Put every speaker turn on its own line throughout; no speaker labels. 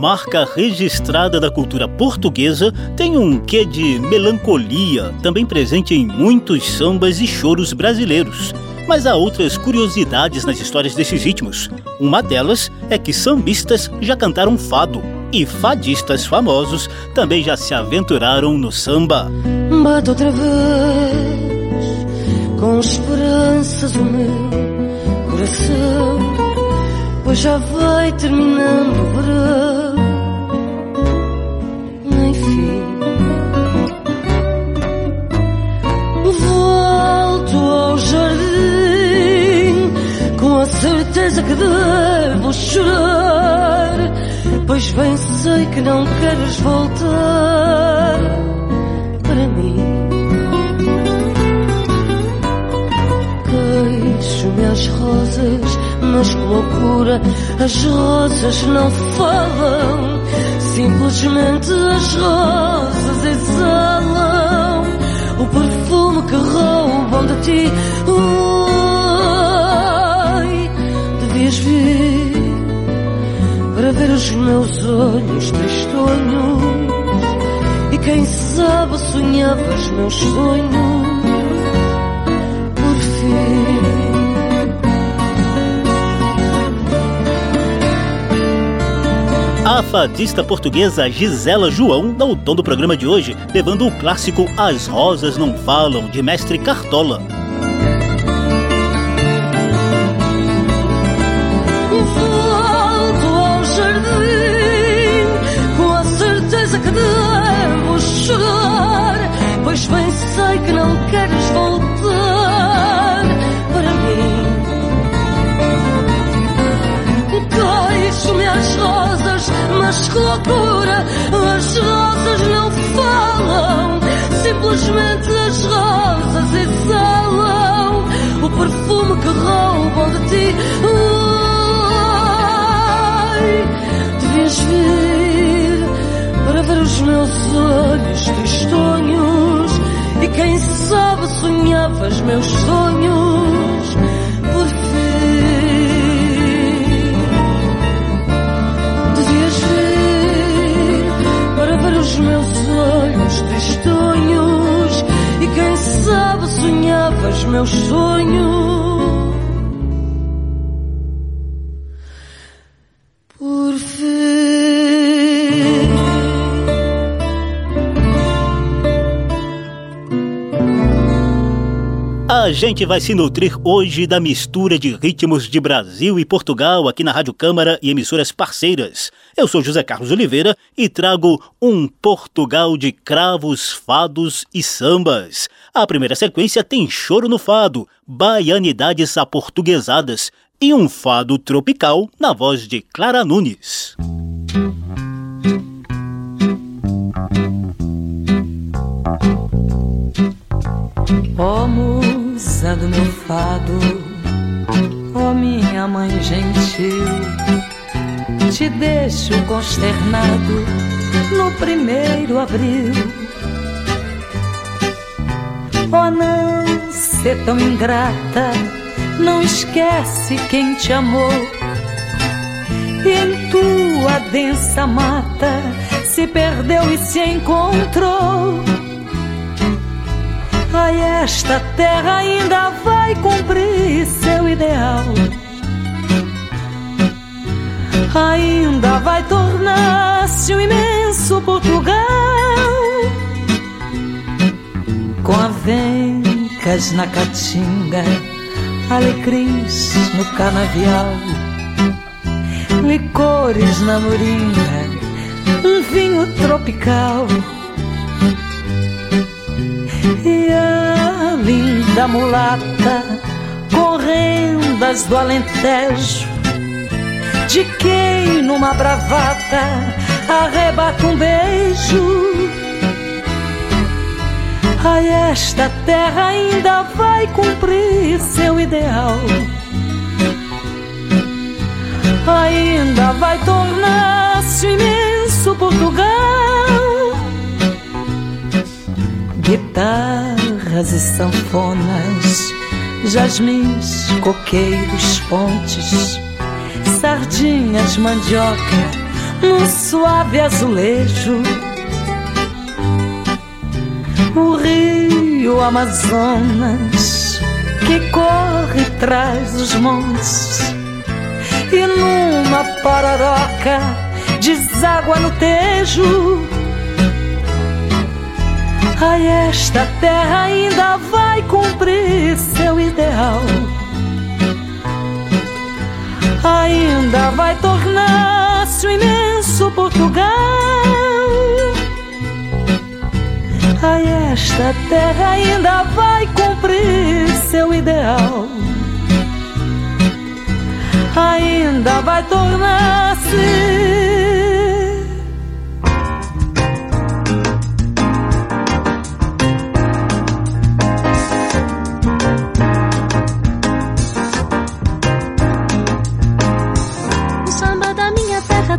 marca registrada da cultura portuguesa, tem um quê de melancolia, também presente em muitos sambas e choros brasileiros. Mas há outras curiosidades nas histórias desses ritmos. Uma delas é que sambistas já cantaram fado e fadistas famosos também já se aventuraram no samba.
Bate outra vez com esperanças o meu coração, pois já vai terminando o verão. certeza que devo chorar, pois bem sei que não queres voltar para mim. Queixo-me as rosas, mas com loucura as rosas não falam. Simplesmente as rosas exalam o perfume que roubam de ti. devias vir para ver os meus olhos tristonhos e quem sabe sonhavas meus sonhos
A fadista portuguesa Gisela João dá o tom do programa de hoje, levando o clássico As Rosas Não Falam, de mestre Cartola.
Loucura! As rosas não falam, simplesmente as rosas exalam o perfume que roubam de ti. Ai, devias vir para ver os meus olhos tristonhos e quem sabe sonhavas meus sonhos os meus olhos tristonhos e quem sabe sonhavas meus sonhos.
A gente vai se nutrir hoje da mistura de ritmos de Brasil e Portugal aqui na Rádio Câmara e emissoras parceiras. Eu sou José Carlos Oliveira e trago um Portugal de cravos, fados e sambas. A primeira sequência tem choro no fado, baianidades aportuguesadas e um fado tropical na voz de Clara Nunes.
Oh, minha mãe gentil, te deixo consternado no primeiro abril. Oh, não ser tão ingrata, não esquece quem te amou. E em tua densa mata se perdeu e se encontrou Ai, esta terra ainda vai cumprir seu ideal. Ainda vai tornar-se um imenso Portugal. Com avencas na caatinga, alecrins no canavial, licores na moringa, um vinho tropical e a linda mulata com rendas do Alentejo, de quem numa bravata arrebata um beijo. Ai, esta terra ainda vai cumprir seu ideal. Ainda vai tornar-se imenso Portugal. Guitarras e sanfonas, jasmins, coqueiros, fontes, sardinhas, mandioca, no suave azulejo o rio Amazonas que corre traz dos montes e numa pararoca deságua no tejo. Ai, esta terra ainda vai cumprir seu ideal. Ainda vai tornar-se o imenso Portugal. Ai, esta terra ainda vai cumprir seu ideal. Ainda vai tornar-se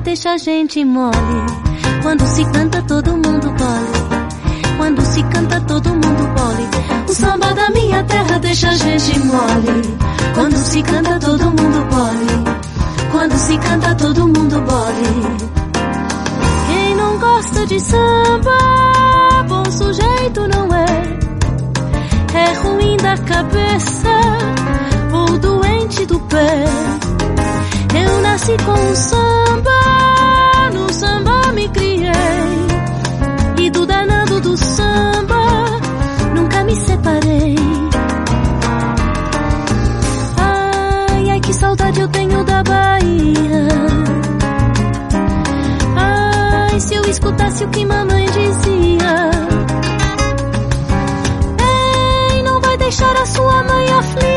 deixa a gente mole. Quando se canta, todo mundo bole. Quando se canta, todo mundo bole. O samba da minha terra deixa a gente mole. Quando se canta, todo mundo bole. Quando se canta, todo mundo bole. Quem não gosta de samba, bom sujeito não é. É ruim da cabeça ou doente do pé. Eu nasci com o samba, no samba me criei. E do danado do samba nunca me separei. Ai, ai, que saudade eu tenho da Bahia. Ai, se eu escutasse o que mamãe dizia. Ei, não vai deixar a sua mãe aflita.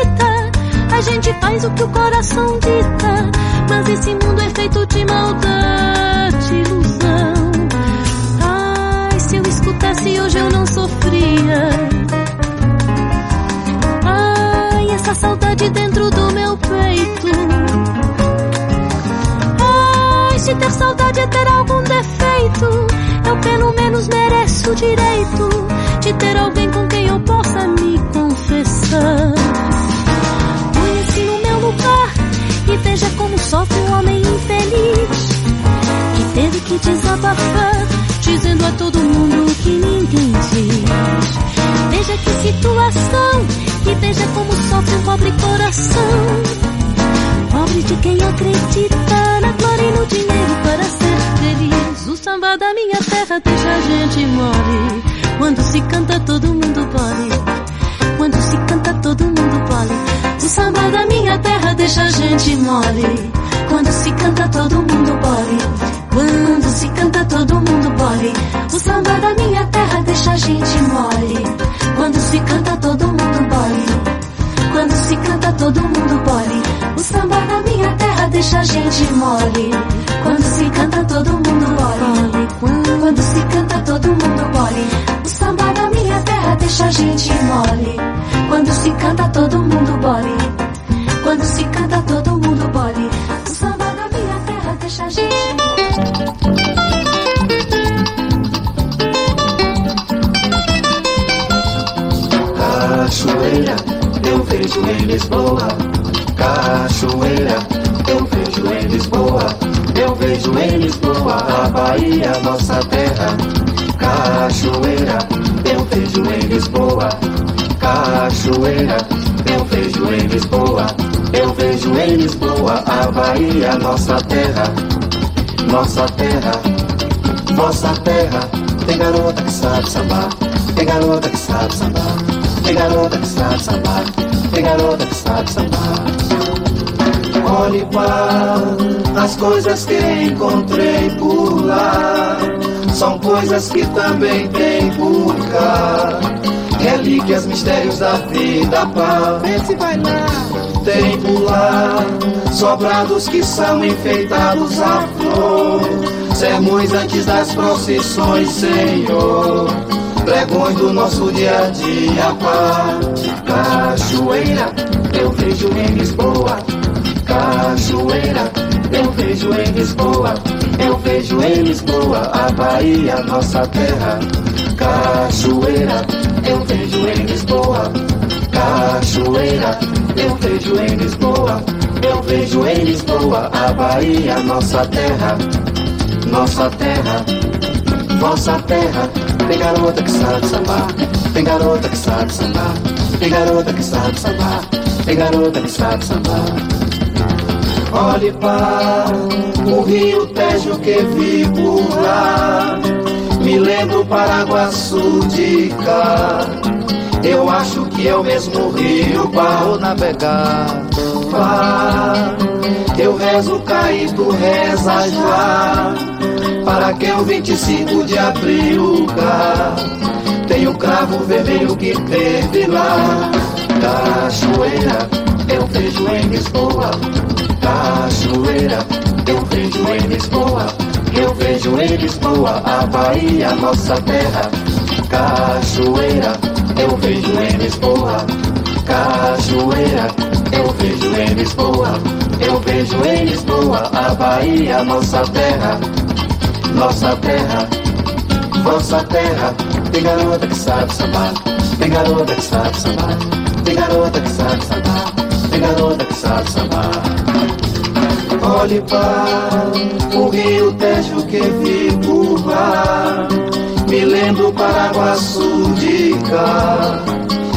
A gente faz o que o coração dita. Mas esse mundo é feito de maldade, ilusão se hoje eu não sofria. Ai, essa saudade dentro do meu peito. Ai, se ter saudade é ter algum defeito, eu pelo menos mereço o direito de ter alguém com quem eu possa me confessar. Que desabafar dizendo a todo mundo que ninguém diz. Veja que situação e veja como sofre um pobre coração. Pobre de quem acredita na glória e no dinheiro para ser feliz. O samba da minha terra deixa a gente mole. Quando se canta todo mundo pode. Quando se canta todo mundo pode. O samba da minha terra deixa a gente mole. Quando se canta todo mundo pode. Quando se canta todo mundo bole. O samba da minha terra deixa a gente mole. Quando se canta todo mundo bole. Quando se canta todo mundo bole. O samba da minha terra deixa a gente mole. Quando se canta todo mundo bole. Quando se canta todo mundo bole. O samba da minha terra deixa a gente mole. Quando se canta todo mundo bole.
Cachoeira, eu vejo em Lisboa. Cachoeira, eu vejo em Lisboa. Eu vejo em Lisboa a Bahia, nossa terra. Cachoeira, eu vejo em Lisboa. Cachoeira, eu vejo em Lisboa. Eu vejo em Lisboa a Bahia, nossa terra. Nossa terra, nossa terra. Tem garota que sabe sambar, tem garota que sabe sambar. Tem garota que sabe sambar, tem garota que sabe sambar. Olhe para as coisas que encontrei por lá. São coisas que também tem por cá. Relíquias, mistérios da vida, pá. Vê se vai lá. Tem por lá sobrados que são enfeitados a flor. Sermões antes das procissões, Senhor pregões do nosso dia a dia. Cachoeira, eu vejo em Lisboa. Cachoeira, eu vejo em Lisboa. Eu vejo em Lisboa a Bahia, nossa terra. Cachoeira, eu vejo em Lisboa. Cachoeira, eu vejo em Lisboa. Eu vejo em Lisboa a Bahia, nossa terra. Nossa terra, vossa terra. Tem garota que sabe sambar, tem garota que sabe sambar, tem garota que sabe sambar, tem garota que sabe sambar. Olhe para o rio Tejo que vi por lá. Me lembro Paraguaçu de cá. Eu acho que é o mesmo rio para navegar. Vá. Eu rezo cair, tu já. Para que o 25 de abril cá. Tem o cravo vermelho que teve lá. Cachoeira, eu vejo em Lisboa. Cachoeira, eu vejo em Lisboa. Eu vejo em Lisboa a Bahia, nossa terra. Cachoeira, eu vejo em Lisboa. Cachoeira, eu vejo em Lisboa. Eu vejo em Lisboa a Bahia, nossa terra. Nossa terra, vossa terra. Tem garota que sabe sambar, tem garota que sabe sambar, tem garota que sabe sambar, tem garota que sabe sambar. Olhe para o rio Tejo que vi por lá. Me lembro Paraguaçu de cá.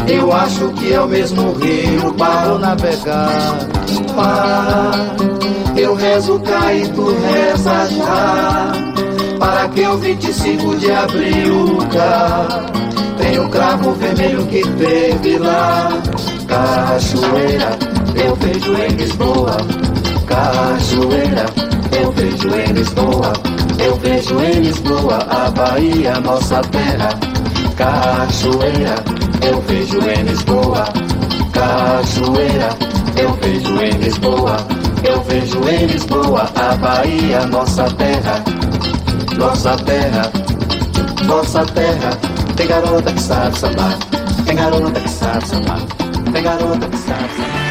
Eu acho que é o mesmo rio para eu navegar. Pá. Eu rezo cair, tu reza já. Para que o 25 de abril cá. Tem o cravo vermelho que teve lá. Cachoeira, eu vejo em Lisboa. Cachoeira, eu vejo em Lisboa. Eu vejo em Lisboa a Bahia, nossa terra. Cachoeira, eu vejo em Lisboa. Cachoeira, eu vejo em Lisboa. Eu vejo em Lisboa a Bahia, nossa terra. Nossa terra, nossa terra. Tem garota que sabe sambar. Tem garota que sabe sambar. Tem garota que sabe sambar.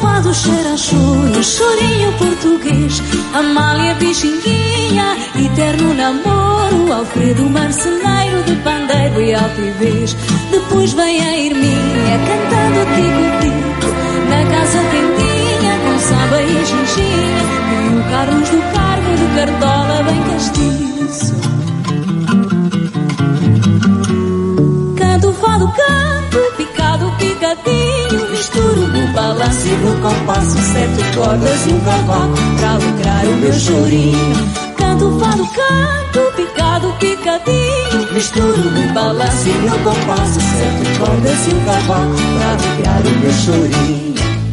Fado cheira choro, chorinho português Amália Pixinguinha, eterno namoro Alfredo marceneiro de pandeiro e altivez Depois vem a Irminha cantando tico-tico Na casa quentinha com samba e ginginha. E o Carlos do Carmo de cartola bem castiço. Canto, fado, canto, picado, picadinho. Misturo no balanço e no compasso Sete cordas e um cavaco Pra lucrar o meu chorinho Canto, fado, canto, picado, picadinho. Misturo no balanço e no compasso Sete cordas e um cavaco Pra lucrar o meu chorinho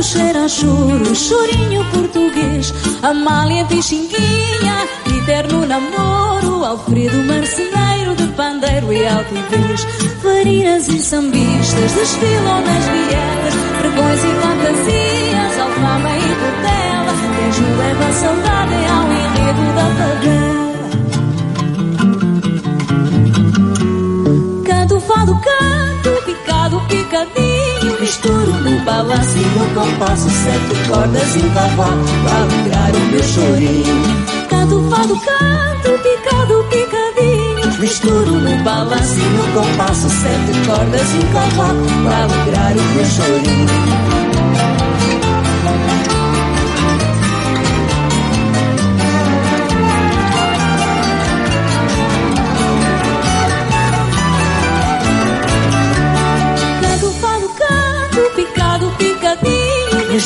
Fado cheira a choro, chorinho português. Amália Pixinguinha, eterno namoro Alfredo marceneiro de pandeiro e altivez Farinas e sambistas desfilam nas vielas Pregões e fantasias, alfama e tutela. Quem leva saudade ao enredo da favela. Canto, fado, canto, picado, picadinho Misturo no balanço e no compasso Sete cordas e um cavalo Pra alegrar o meu chorinho. Canto, fado, canto, picado, picadinho Misturo no balanço e no compasso Sete cordas e um cavalo Pra alegrar o meu chorinho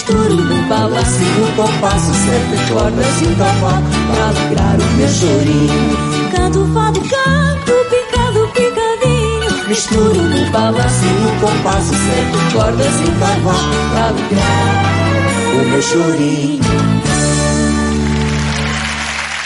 Misturo no balanço e no compasso Sete cordas e um cavaco Pra alegrar o meu chorinho. Canto, fado, canto, picado, picadinho. Misturo no balanço e no compasso Sete cordas e um cavaco Pra alegrar o meu chorinho.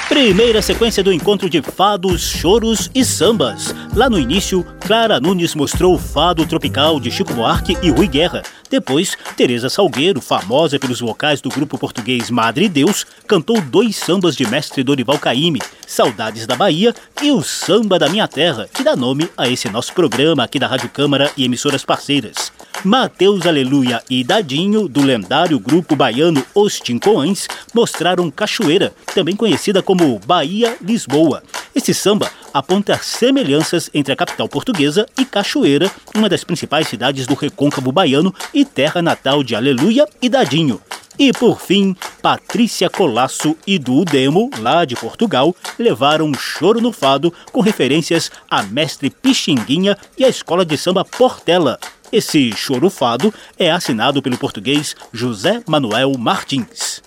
Primeira sequência do encontro de fados, choros e sambas. Lá no início, Clara Nunes mostrou o fado tropical de Chico Buarque e Rui Guerra. Depois, Teresa Salgueiro, famosa pelos vocais do grupo português Madre Deus, cantou dois sambas de mestre Dorival Caymmi, Saudades da Bahia e o Samba da Minha Terra, que dá nome a esse nosso programa aqui da Rádio Câmara e emissoras parceiras. Mateus Aleluia e Dadinho, do lendário grupo baiano Os Tincoães, mostraram Cachoeira, também conhecida como Bahia Lisboa. Esse samba aponta semelhanças entre a capital portuguesa e Cachoeira, uma das principais cidades do recôncavo baiano e terra natal de Aleluia e Dadinho. E por fim, Patrícia Colasso e do Demo, lá de Portugal, levaram choro no fado com referências a Mestre Pixinguinha e a escola de samba Portela, esse chorufado é assinado pelo português José Manuel Martins.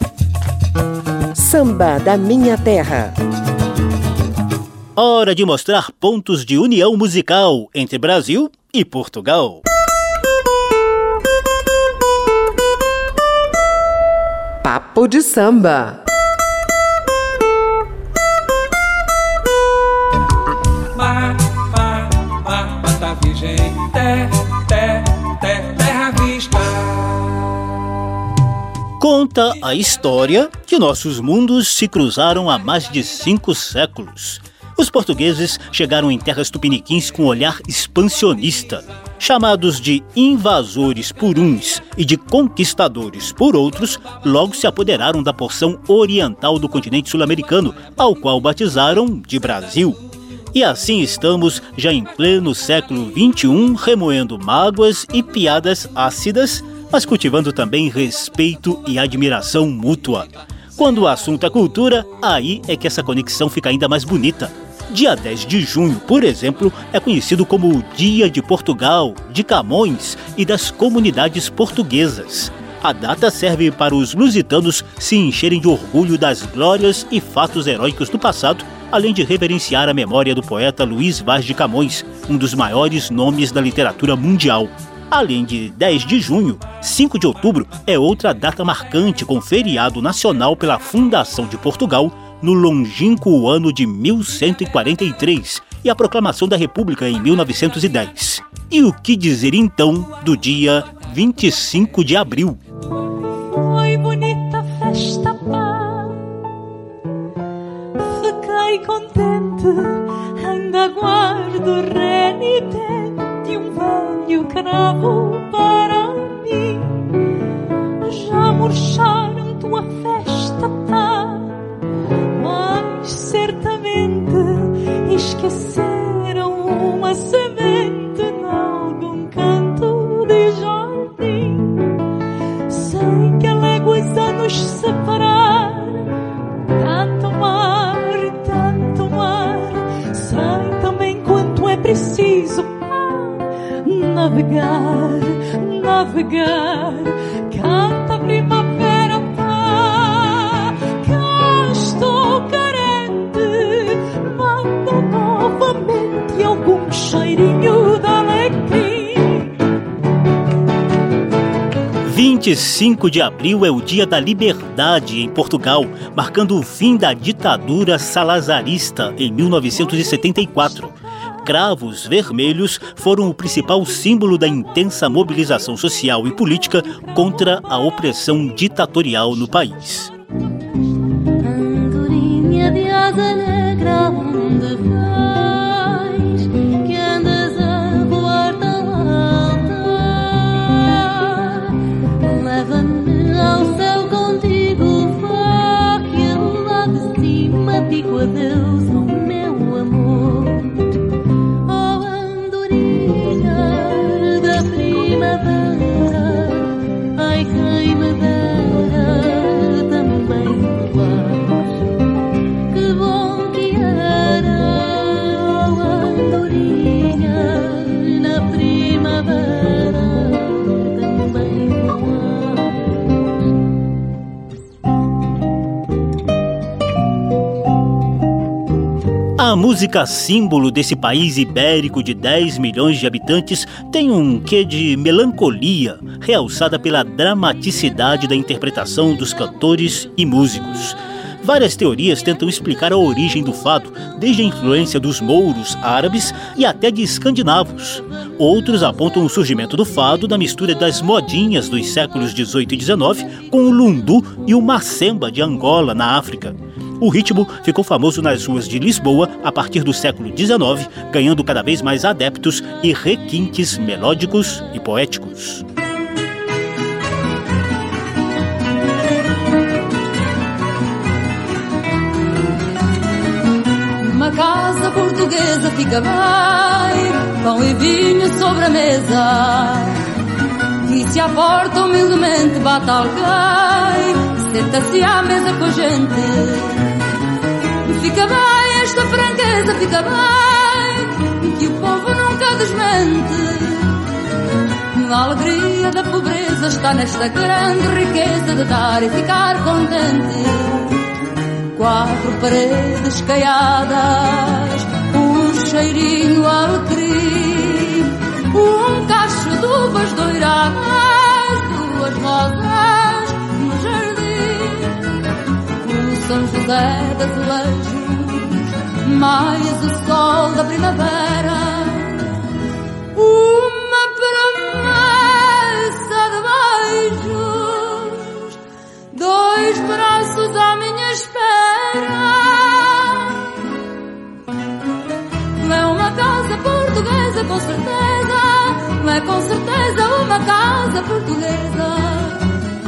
Samba da Minha Terra.
Hora de mostrar pontos de união musical entre Brasil e Portugal.
Papo de samba.
Mar, mar, mar, mata virgem, terra terra vista.
Conta a história que nossos mundos se cruzaram há mais de cinco séculos. Os portugueses chegaram em terras tupiniquins com um olhar expansionista. Chamados de invasores por uns e de conquistadores por outros, logo se apoderaram da porção oriental do continente sul-americano, ao qual batizaram de Brasil. E assim estamos, já em pleno século XXI, remoendo mágoas e piadas ácidas, mas cultivando também respeito e admiração mútua. Quando o assunto é cultura, aí é que essa conexão fica ainda mais bonita. Dia 10 de junho, por exemplo, é conhecido como o Dia de Portugal, de Camões e das comunidades portuguesas. A data serve para os lusitanos se encherem de orgulho das glórias e fatos heróicos do passado além de reverenciar a memória do poeta Luiz Vaz de Camões, um dos maiores nomes da literatura mundial. Além de 10 de junho, 5 de outubro é outra data marcante com feriado nacional pela fundação de Portugal no longínquo ano de 1143 e a proclamação da República em 1910. E o que dizer então do dia 25 de abril?
Oi, bonita festa, fiquei contente, ainda guardo renitente um velho cravo para mim. Já murcharam tua festa, tá? Mas certamente esqueceram uma semente em algum canto de jardim. Sei que a léguas a nos separar, tanto mar preciso navegar, navegar.
25 de abril é o Dia da Liberdade em Portugal, marcando o fim da ditadura salazarista em 1974 cravos vermelhos foram o principal símbolo da intensa mobilização social e política contra a opressão ditatorial no país. Andorinha de cima A música símbolo desse país ibérico de 10 milhões de habitantes tem um quê de melancolia, realçada pela dramaticidade da interpretação dos cantores e músicos. Várias teorias tentam explicar a origem do fado, desde a influência dos mouros árabes e até de escandinavos. Outros apontam o surgimento do fado da mistura das modinhas dos séculos 18 e 19 com o lundu e o macemba de Angola, na África. O ritmo ficou famoso nas ruas de Lisboa a partir do século XIX, ganhando cada vez mais adeptos e requintes melódicos e poéticos.
Uma casa portuguesa fica bem, pão e vinho sobre a mesa. E se à porta humildemente bate alguém, senta-se à mesa com a gente. Fica bem esta franqueza, fica bem, que o povo nunca desmente. A alegria da pobreza está nesta grande riqueza de dar e ficar contente. Quatro paredes caiadas, um cheirinho alecrim, um cacho de uvas doiradas, duas rosas São José das Leis mais o sol da primavera, uma promessa de beijos, dois braços à minha espera. É uma casa portuguesa, com certeza, é com certeza uma casa portuguesa.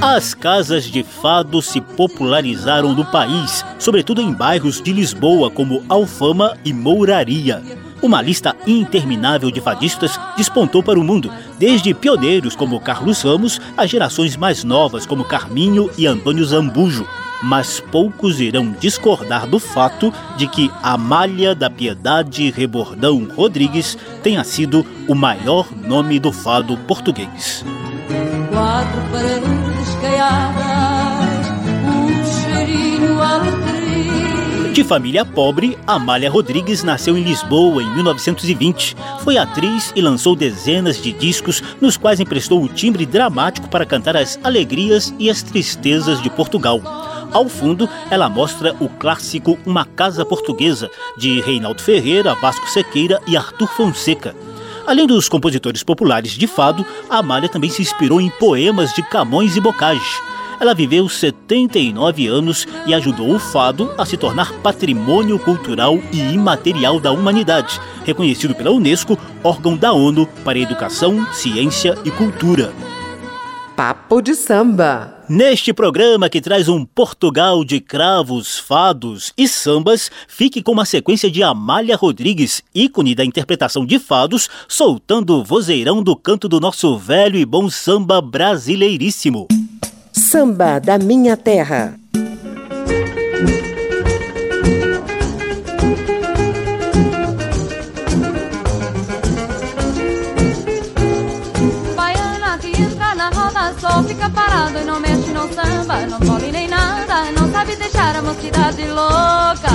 As casas de fado se popularizaram no país, sobretudo em bairros de Lisboa como Alfama e Mouraria. Uma lista interminável de fadistas despontou para o mundo, desde pioneiros como Carlos Ramos a gerações mais novas como Carminho e Antônio Zambujo. Mas poucos irão discordar do fato de que Amália da Piedade Rebordão Rodrigues tenha sido o maior nome do fado português.
Quatro paredes um
De família pobre, Amália Rodrigues nasceu em Lisboa em 1920. Foi atriz e lançou dezenas de discos, nos quais emprestou o timbre dramático para cantar as alegrias e as tristezas de Portugal. Ao fundo, ela mostra o clássico Uma Casa Portuguesa, de Reinaldo Ferreira, Vasco Sequeira e Arthur Fonseca. Além dos compositores populares de fado, Amália também se inspirou em poemas de Camões e Bocage. Ela viveu 79 anos e ajudou o fado a se tornar patrimônio cultural e imaterial da humanidade, reconhecido pela Unesco, órgão da ONU para Educação, Ciência e Cultura.
Papo de samba.
Neste programa que traz um Portugal de cravos, fados e sambas, fique com uma sequência de Amália Rodrigues, ícone da interpretação de fados, soltando o vozeirão do canto do nosso velho e bom samba brasileiríssimo.
Samba da minha terra.
só fica parado e não não pode nem nada, não sabe deixar a mocidade louca.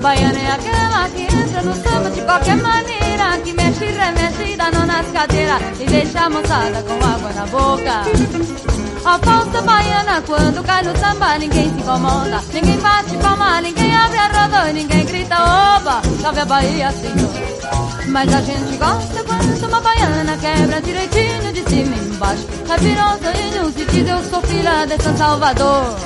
Baiana é aquela que entra no samba de qualquer maneira, que mexe e remexe, dá nas cadeiras e deixa a moçada com água na boca. A falsa baiana quando cai no samba ninguém se incomoda Ninguém bate palma, ninguém abre a roda Ninguém grita oba, salve a Bahia senhor Mas a gente gosta quando uma baiana quebra direitinho de cima embaixo. Olhinhos e diz eu sou filha de São Salvador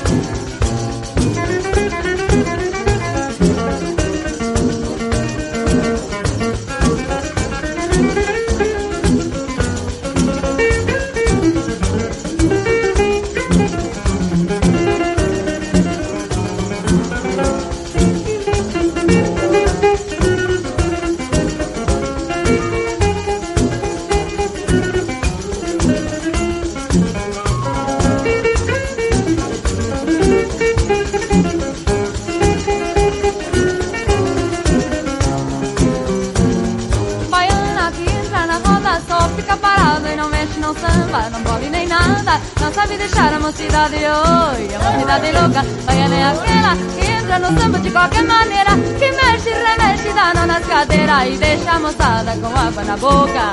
moçada com água na boca.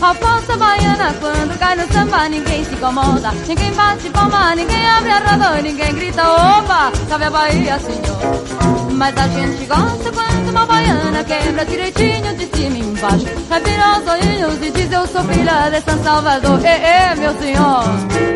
A falsa baiana quando cai no samba ninguém se incomoda. Ninguém bate palma, ninguém abre a roda Ninguém grita opa, sabe a Bahia senhor. Mas a gente gosta quando uma baiana quebra direitinho de cima e embaixo. Revira os olhinhos e diz eu sou filha de São Salvador. É, é, meu senhor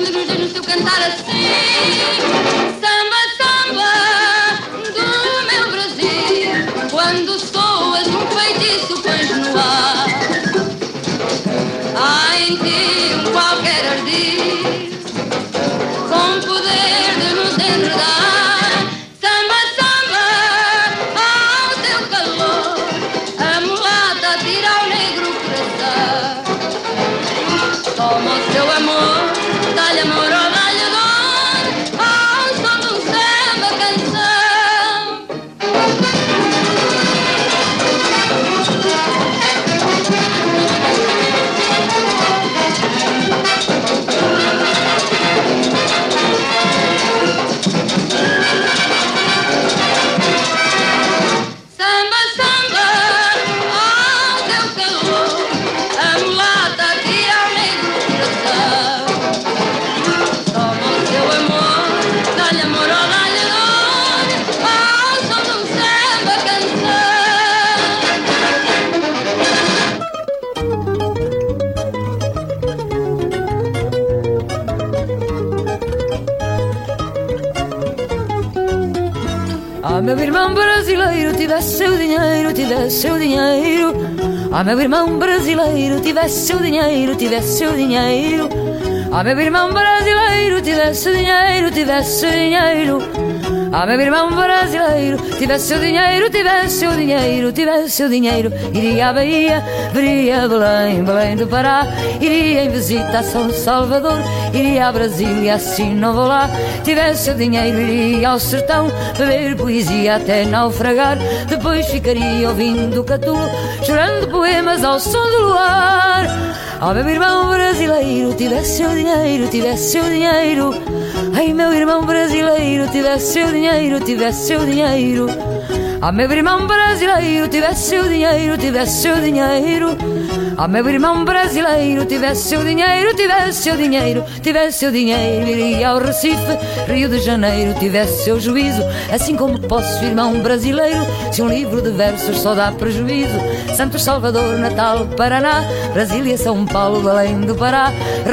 dinheiro. Ah, meu irmão brasileiro, tivesse o dinheiro, tivesse o dinheiro. Ah, meu irmão brasileiro, tivesse o dinheiro, tivesse o dinheiro. Ah, meu irmão brasileiro, tivesse o dinheiro, tivesse o dinheiro, tivesse o dinheiro, iria à Bahia, veria Belém, Belém do Pará, iria em visita a São Salvador, iria a Brasília, assim não vou lá. Tivesse o dinheiro, iria ao sertão, beber poesia até naufragar, depois ficaria ouvindo catulo, chorando poemas ao som do luar. Ah, meu irmão brasileiro, tivesse o dinheiro, tivesse o dinheiro. Ai, meu irmão brasileiro, tivesse o dinheiro, tivesse o dinheiro. Ah, meu irmão brasileiro, tivesse o dinheiro, tivesse o dinheiro. Ah, meu irmão brasileiro, tivesse o dinheiro, tivesse o dinheiro, tivesse o dinheiro, iria ao Recife, Rio de Janeiro, tivesse seu juízo, assim como posso, irmão brasileiro, se um livro de versos só dá prejuízo. Santos, Salvador, Natal, Paraná, Brasília, São Paulo, Belém do Pará,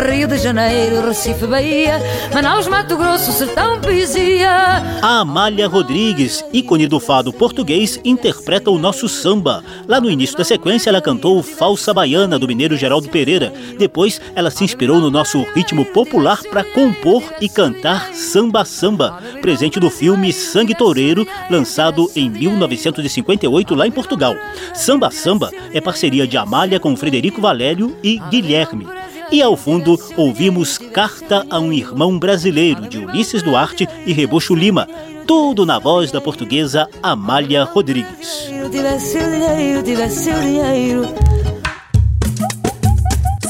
Rio de Janeiro, Recife, Bahia, Manaus, Mato Grosso, Sertão, Poesia.
A Amália Rodrigues, ícone do fado português, interpreta o nosso samba. Lá no início da sequência, ela cantou Falsa Bahia baiana do mineiro Geraldo Pereira. Depois, ela se inspirou no nosso ritmo popular para compor e cantar samba samba, presente do filme Sangue Toureiro, lançado em 1958 lá em Portugal. Samba samba é parceria de Amália com Frederico Valério e Guilherme. E ao fundo, ouvimos Carta a um Irmão Brasileiro, de Ulisses Duarte e Rebocho Lima, tudo na voz da portuguesa Amália Rodrigues.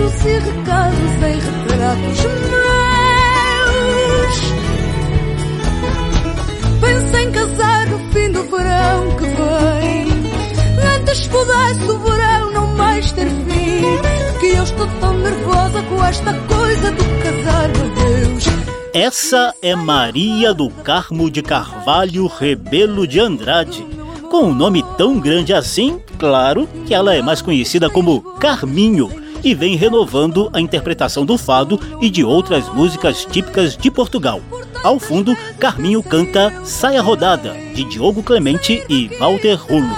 Beijos e recados em retratos meus. Penso em casar no fim do verão que vem. Antes pudesse o verão não mais ter fim. Que eu estou tão nervosa com esta coisa do casar, meu Deus.
Essa é Maria do Carmo de Carvalho Rebelo de Andrade. Com um nome tão grande assim, claro que ela é mais conhecida como Carminho e vem renovando a interpretação do fado e de outras músicas típicas de Portugal. Ao fundo, Carminho canta Saia Rodada, de Diogo Clemente e Walter Rulo.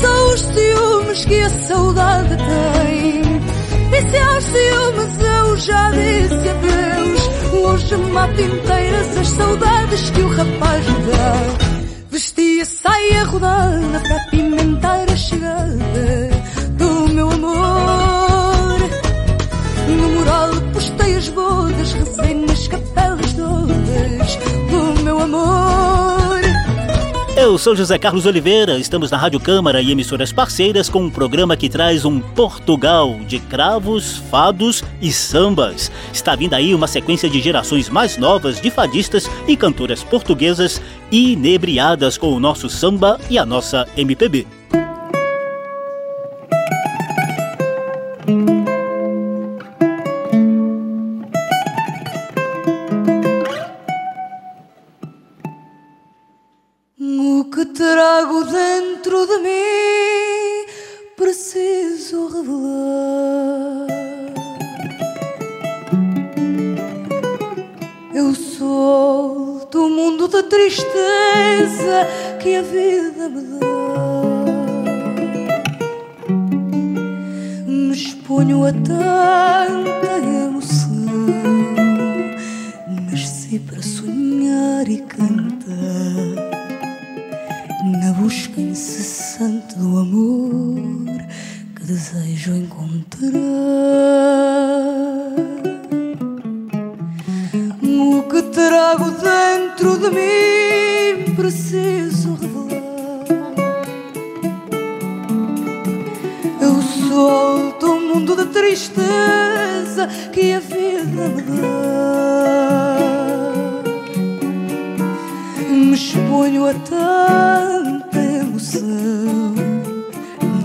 São os ciúmes que a saudade tem e se aos ciúmes já disse adeus. Hoje mato inteiras as saudades que o rapaz me dá. Vestia saia rodada para pimentar a chegada do meu amor. No mural postei as bodas, rezei nas capelas todas do meu amor
eu sou José Carlos Oliveira, estamos na Rádio Câmara e emissoras parceiras com um programa que traz um Portugal de cravos, fados e sambas. Está vindo aí uma sequência de gerações mais novas de fadistas e cantoras portuguesas inebriadas com o nosso samba e a nossa MPB.
Eu sou do mundo da tristeza que a vida me dá. Me exponho a tanta emoção, Eu solto o mundo da tristeza que a vida me dá me exponho a tanta emoção.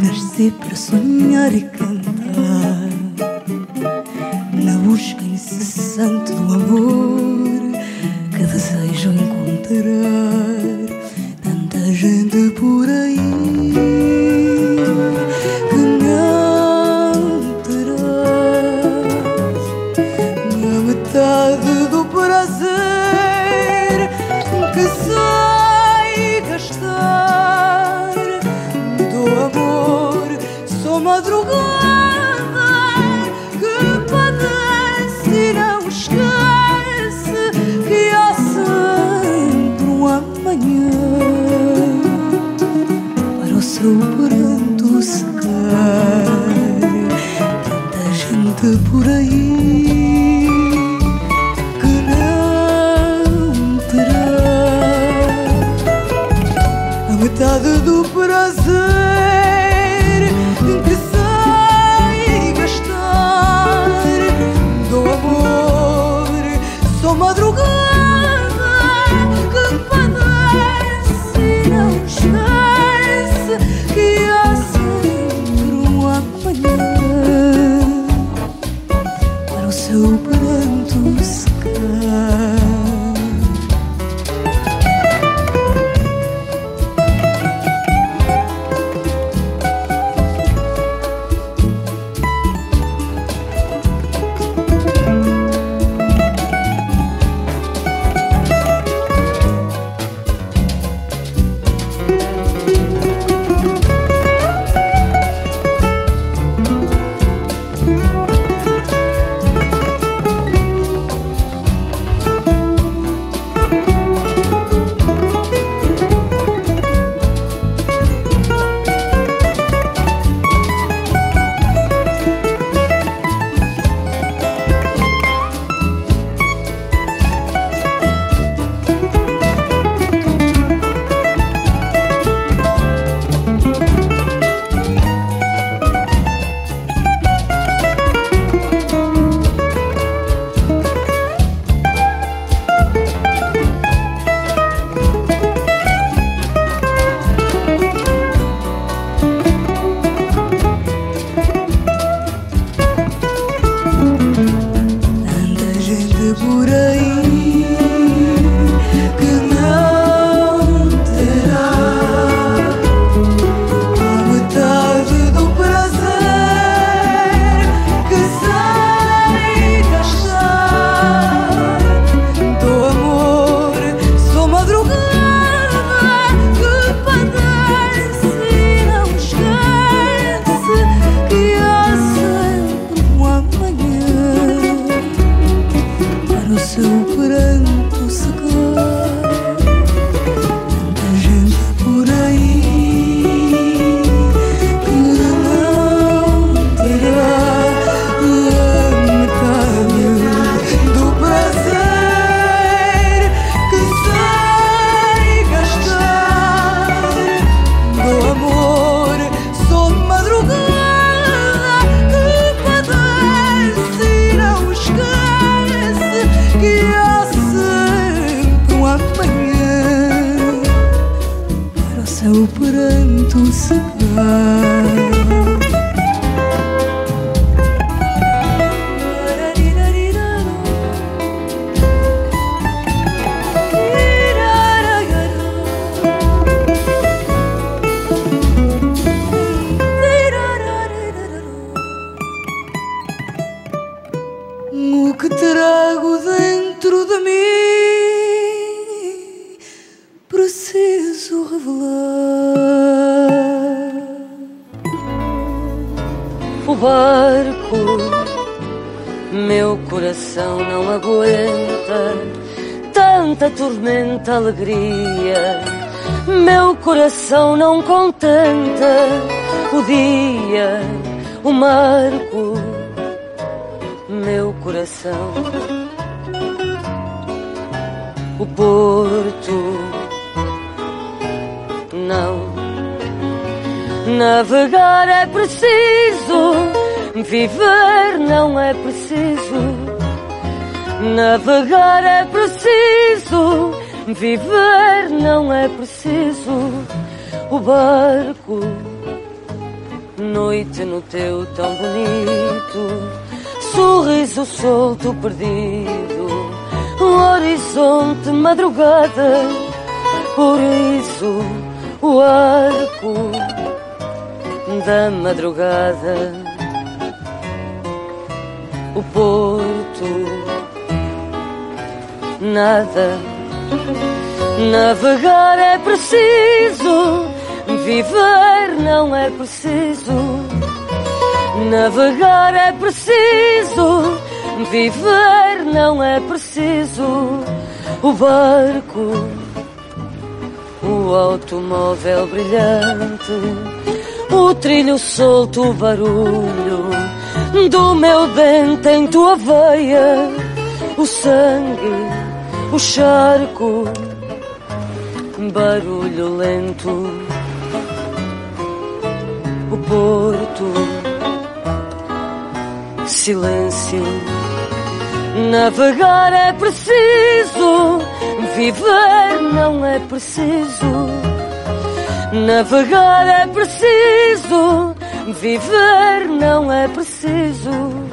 Nasci para sonhar e cantar, na busca incessante do amor que desejo encontrar.
Alegria. Meu coração não contenta o dia, o marco, meu coração. O porto, não. Navegar é preciso, viver não é preciso. Navegar é viver não é preciso. O barco, noite no teu tão bonito, sorriso solto perdido, o horizonte madrugada, por isso o arco da madrugada, o porto nada. Navegar é preciso, viver não é preciso. Navegar é preciso, viver não é preciso. O barco, o automóvel brilhante, o trilho solto, o barulho do meu dente em tua veia, o sangue o charco, barulho lento, o porto, silêncio. Navegar é preciso, viver não é preciso. Navegar é preciso, viver não é preciso.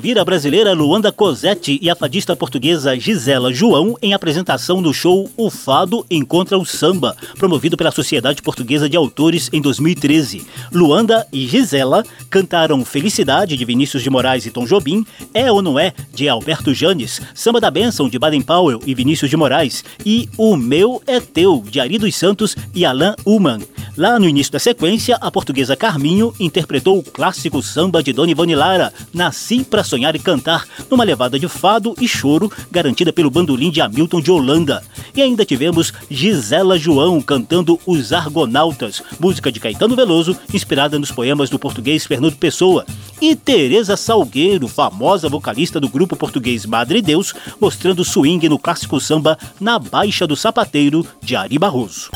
Ouvir a brasileira Luanda Cosetti e a fadista portuguesa Gisela João em apresentação do show O Fado Encontra o Samba, promovido pela Sociedade Portuguesa de Autores em 2013. Luanda e Gisela cantaram Felicidade de Vinícius de Moraes e Tom Jobim, É ou Não É de Alberto Janes, Samba da Bênção de Baden Powell e Vinícius de Moraes e O Meu é Teu de Ari dos Santos e Alain Uman. Lá no início da sequência, a portuguesa Carminho interpretou o clássico samba de Dona Ivone Lara, Nasci para Sonhar e Cantar, numa levada de fado e choro garantida pelo bandolim de Hamilton de Holanda. E ainda tivemos Gisela João cantando Os Argonautas, música de Caetano Veloso, inspirada nos poemas do português Fernando Pessoa. E Teresa Salgueiro, famosa vocalista do grupo português Madre Deus, mostrando swing no clássico samba Na Baixa do Sapateiro, de Ari Barroso.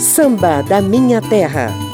Samba da Minha Terra.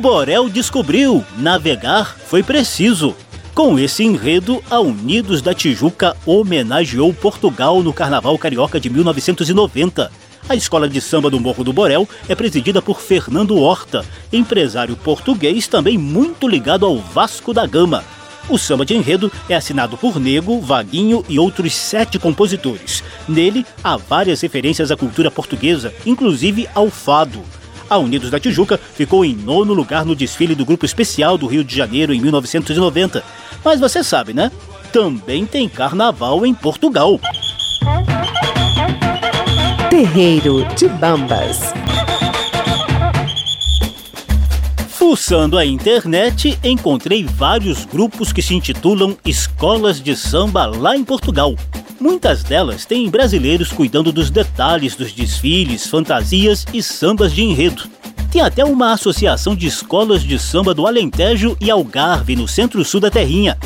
Borel
descobriu: navegar foi preciso. Com esse enredo, a Unidos da Tijuca homenageou Portugal no Carnaval Carioca de 1990. A escola de samba do Morro do Borel é presidida por Fernando Horta, empresário português também muito ligado ao Vasco da Gama. O samba de enredo é assinado por Nego, Vaguinho e outros sete compositores. Nele há várias referências à cultura portuguesa, inclusive ao fado. A Unidos da Tijuca ficou em nono lugar no desfile do Grupo Especial do Rio de Janeiro em 1990. Mas você sabe, né? Também tem carnaval em Portugal.
Terreiro de Bambas.
Fuçando a internet, encontrei vários grupos que se intitulam Escolas de Samba lá em Portugal. Muitas delas têm brasileiros cuidando dos detalhes dos desfiles, fantasias e sambas de enredo. Tem até uma associação de escolas de samba do Alentejo e Algarve, no centro-sul da terrinha.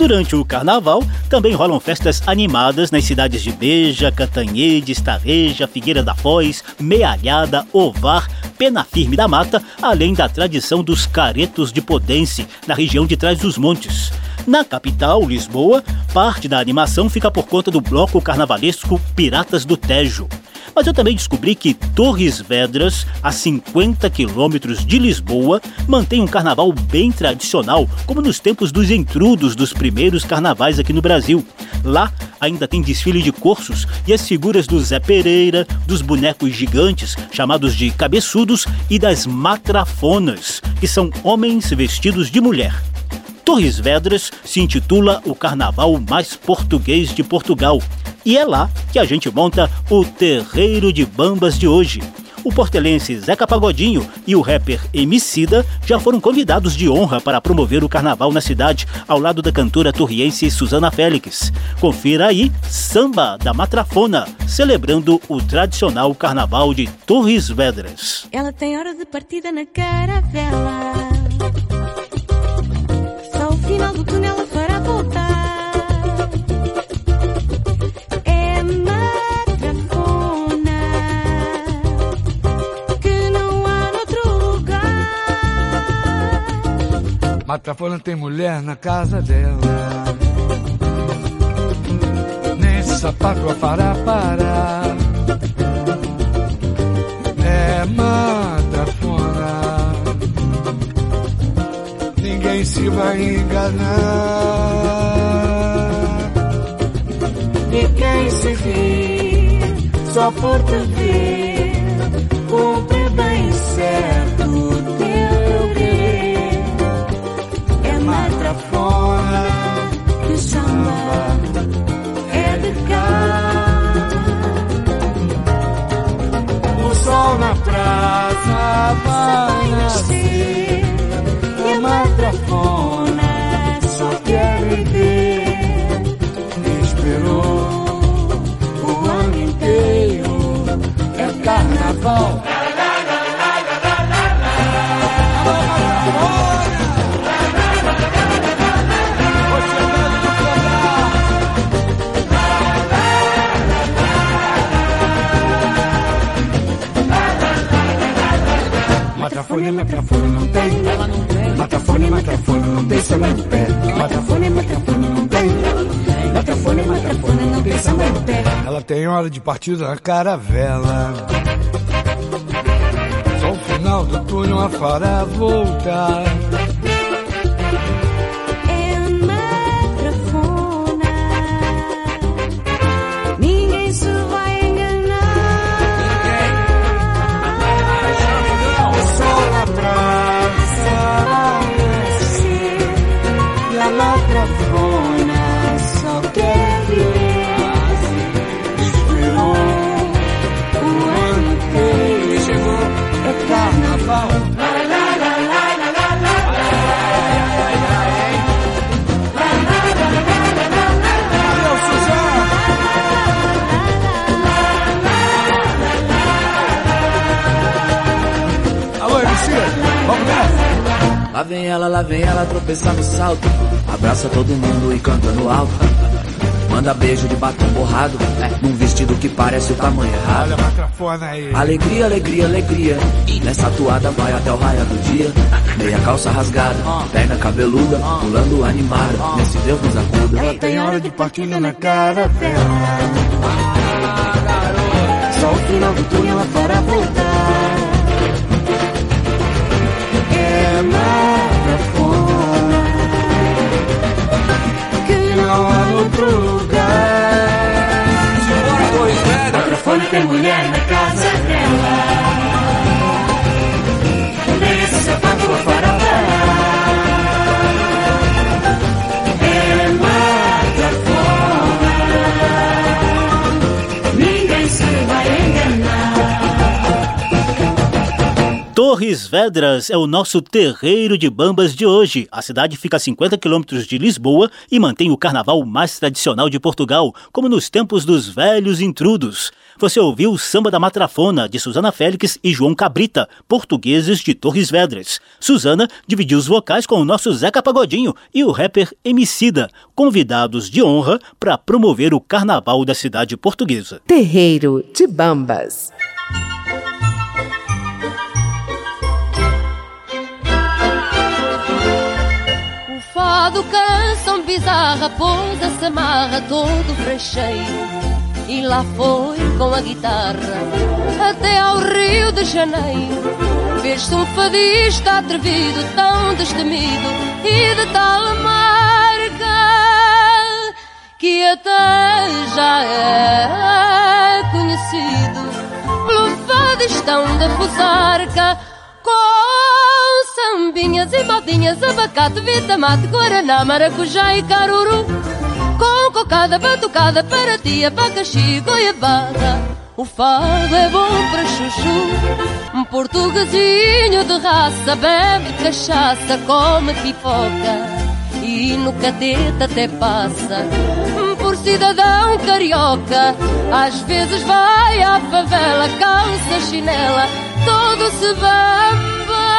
Durante o carnaval, também rolam festas animadas nas cidades de Beja, Catanhede, Estareja, Figueira da Foz, Mealhada, Ovar, Pena Firme da Mata, além da tradição dos caretos de Podense, na região de Trás dos Montes. Na capital, Lisboa, parte da animação fica por conta do bloco carnavalesco Piratas do Tejo. Mas eu também descobri que Torres Vedras, a 50 quilômetros de Lisboa, mantém um carnaval bem tradicional, como nos tempos dos intrudos dos primeiros carnavais aqui no Brasil. Lá ainda tem desfile de cursos e as figuras do Zé Pereira, dos bonecos gigantes, chamados de cabeçudos, e das matrafonas, que são homens vestidos de mulher. Torres Vedras se intitula o carnaval mais português de Portugal. E é lá que a gente monta o Terreiro de Bambas de hoje. O portelense Zeca Pagodinho e o rapper Emicida já foram convidados de honra para promover o carnaval na cidade, ao lado da cantora torriense Susana Félix. Confira aí Samba da Matrafona, celebrando o tradicional carnaval de Torres Vedras.
Ela tem hora de partida na caravela. Só o final do túnel a
Matafona tem mulher na casa dela. Nem sapato a fará parar. É matafona. Ninguém se vai enganar.
E quem se rir só por te ver, cumpre bem certo matrafona que samba é de cá.
O sol na praça vai nascer.
E a matrafona só quer viver.
Esperou o ano inteiro.
É carnaval.
Matafone, matafone não tem. Ela não não tem samba de pé. Matafone, matafone não tem. Matafone, matafone não tem samba de pé. Ela tem hora de partida na caravela. Só o final do túnel a fará voltar.
Vem ela, lá vem ela tropeçar no salto. Abraça todo mundo e canta no alto. Manda beijo de batom borrado, é, num vestido que parece o tamanho errado. Alegria, alegria, alegria. Nessa toada vai até o raio do dia. Meia calça rasgada, perna cabeluda, pulando animada. Nesse Deus nos acuda.
Ela tem hora de partilha na cara dela. Só o final do túnel lá fora voltar. Há
Torres Vedras é o nosso terreiro de bambas de hoje. A cidade fica a 50 quilômetros de Lisboa e mantém o carnaval mais tradicional de Portugal, como nos tempos dos velhos intrudos. Você ouviu o Samba da Matrafona, de Susana Félix e João Cabrita, portugueses de Torres Vedras. Susana dividiu os vocais com o nosso Zeca Pagodinho e o rapper Emicida, convidados de honra para promover o carnaval da cidade portuguesa.
Terreiro de Bambas.
Fado canção bizarra pôs a samarra todo frecheiro. E lá foi com a guitarra até ao Rio de Janeiro. Fez-se um fadista atrevido, tão destemido e de tal marca Que até já é conhecido. Pelo fadistão da Fusarca com sambinhas e modinhas, abacate, vitamate, guaraná, maracujá e caruru. Com cocada, batucada, para ti, abacaxi e goiabada. O fado é bom para chuchu. Um portuguesinho de raça bebe cachaça, come pipoca e no catete até passa por cidadão carioca. Às vezes vai à favela, calça chinela, todo se bamba.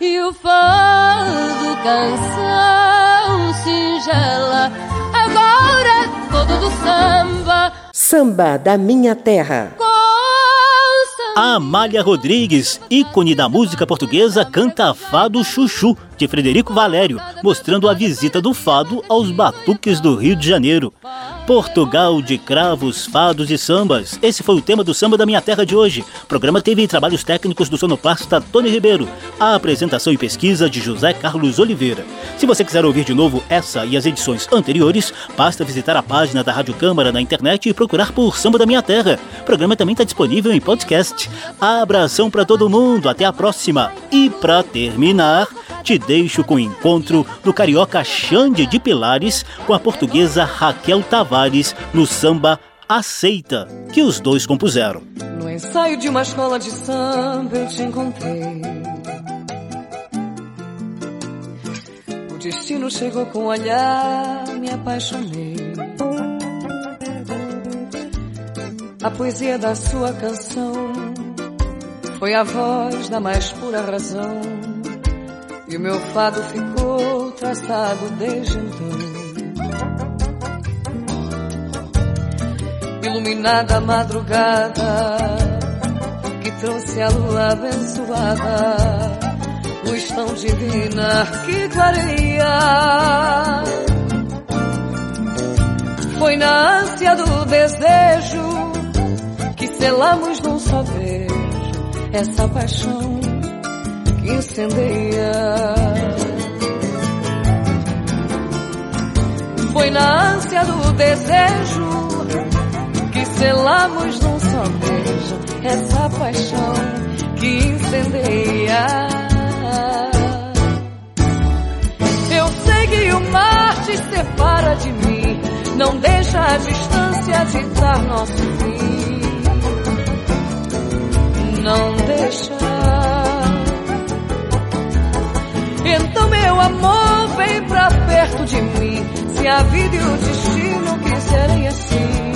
E o fado canção singela, agora é todo do samba.
Samba da minha terra.
A Amália Rodrigues, ícone da música portuguesa, canta Fado Chuchu, de Frederico Valério, mostrando a visita do fado aos batuques do Rio de Janeiro. Portugal de cravos, fados e sambas. Esse foi o tema do Samba da Minha Terra de hoje. O programa teve trabalhos técnicos do sonoplasta Tony Ribeiro. A apresentação e pesquisa de José Carlos Oliveira. Se você quiser ouvir de novo essa e as edições anteriores, basta visitar a página da Rádio Câmara na internet e procurar por Samba da Minha Terra. O programa também está disponível em podcast. Abração para todo mundo, até a próxima. E para terminar, te deixo com o encontro do carioca Xande de Pilares com a portuguesa Raquel Tavares no samba Aceita, que os dois compuseram.
No ensaio de uma escola de samba eu te encontrei. O destino chegou com um olhar, me apaixonei. A poesia da sua canção foi a voz da mais pura razão. E o meu fado ficou traçado desde então. Iluminada madrugada que trouxe a lua abençoada, luz tão divina que clareia. Foi na ânsia do desejo que selamos num só beijo essa paixão que incendeia. Foi na ânsia do desejo selamos num só beijo essa paixão que incendeia. Eu sei que o mar te separa de mim, não deixa a distância ditar nosso fim. Não deixa. Então, meu amor, vem pra perto de mim. Se a vida e o destino quiserem assim,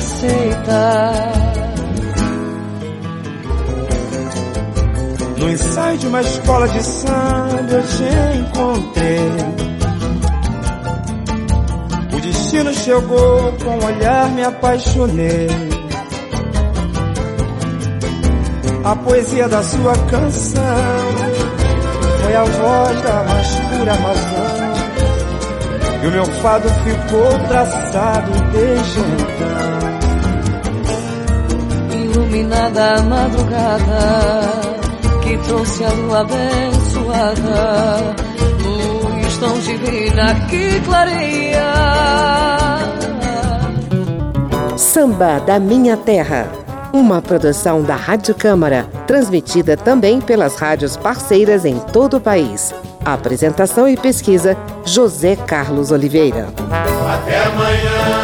aceita.
No ensaio de uma escola de samba eu te encontrei.
destino chegou, com um olhar me apaixonei. A poesia da sua canção foi a voz da mais pura razão. E o meu fado ficou traçado desde
então. Iluminada a madrugada que trouxe a lua abençoada, luz tão divina que clareia.
Samba da Minha Terra. Uma produção da Rádio Câmara, transmitida também pelas rádios parceiras em todo o país. Apresentação e pesquisa: José Carlos Oliveira.
Até amanhã.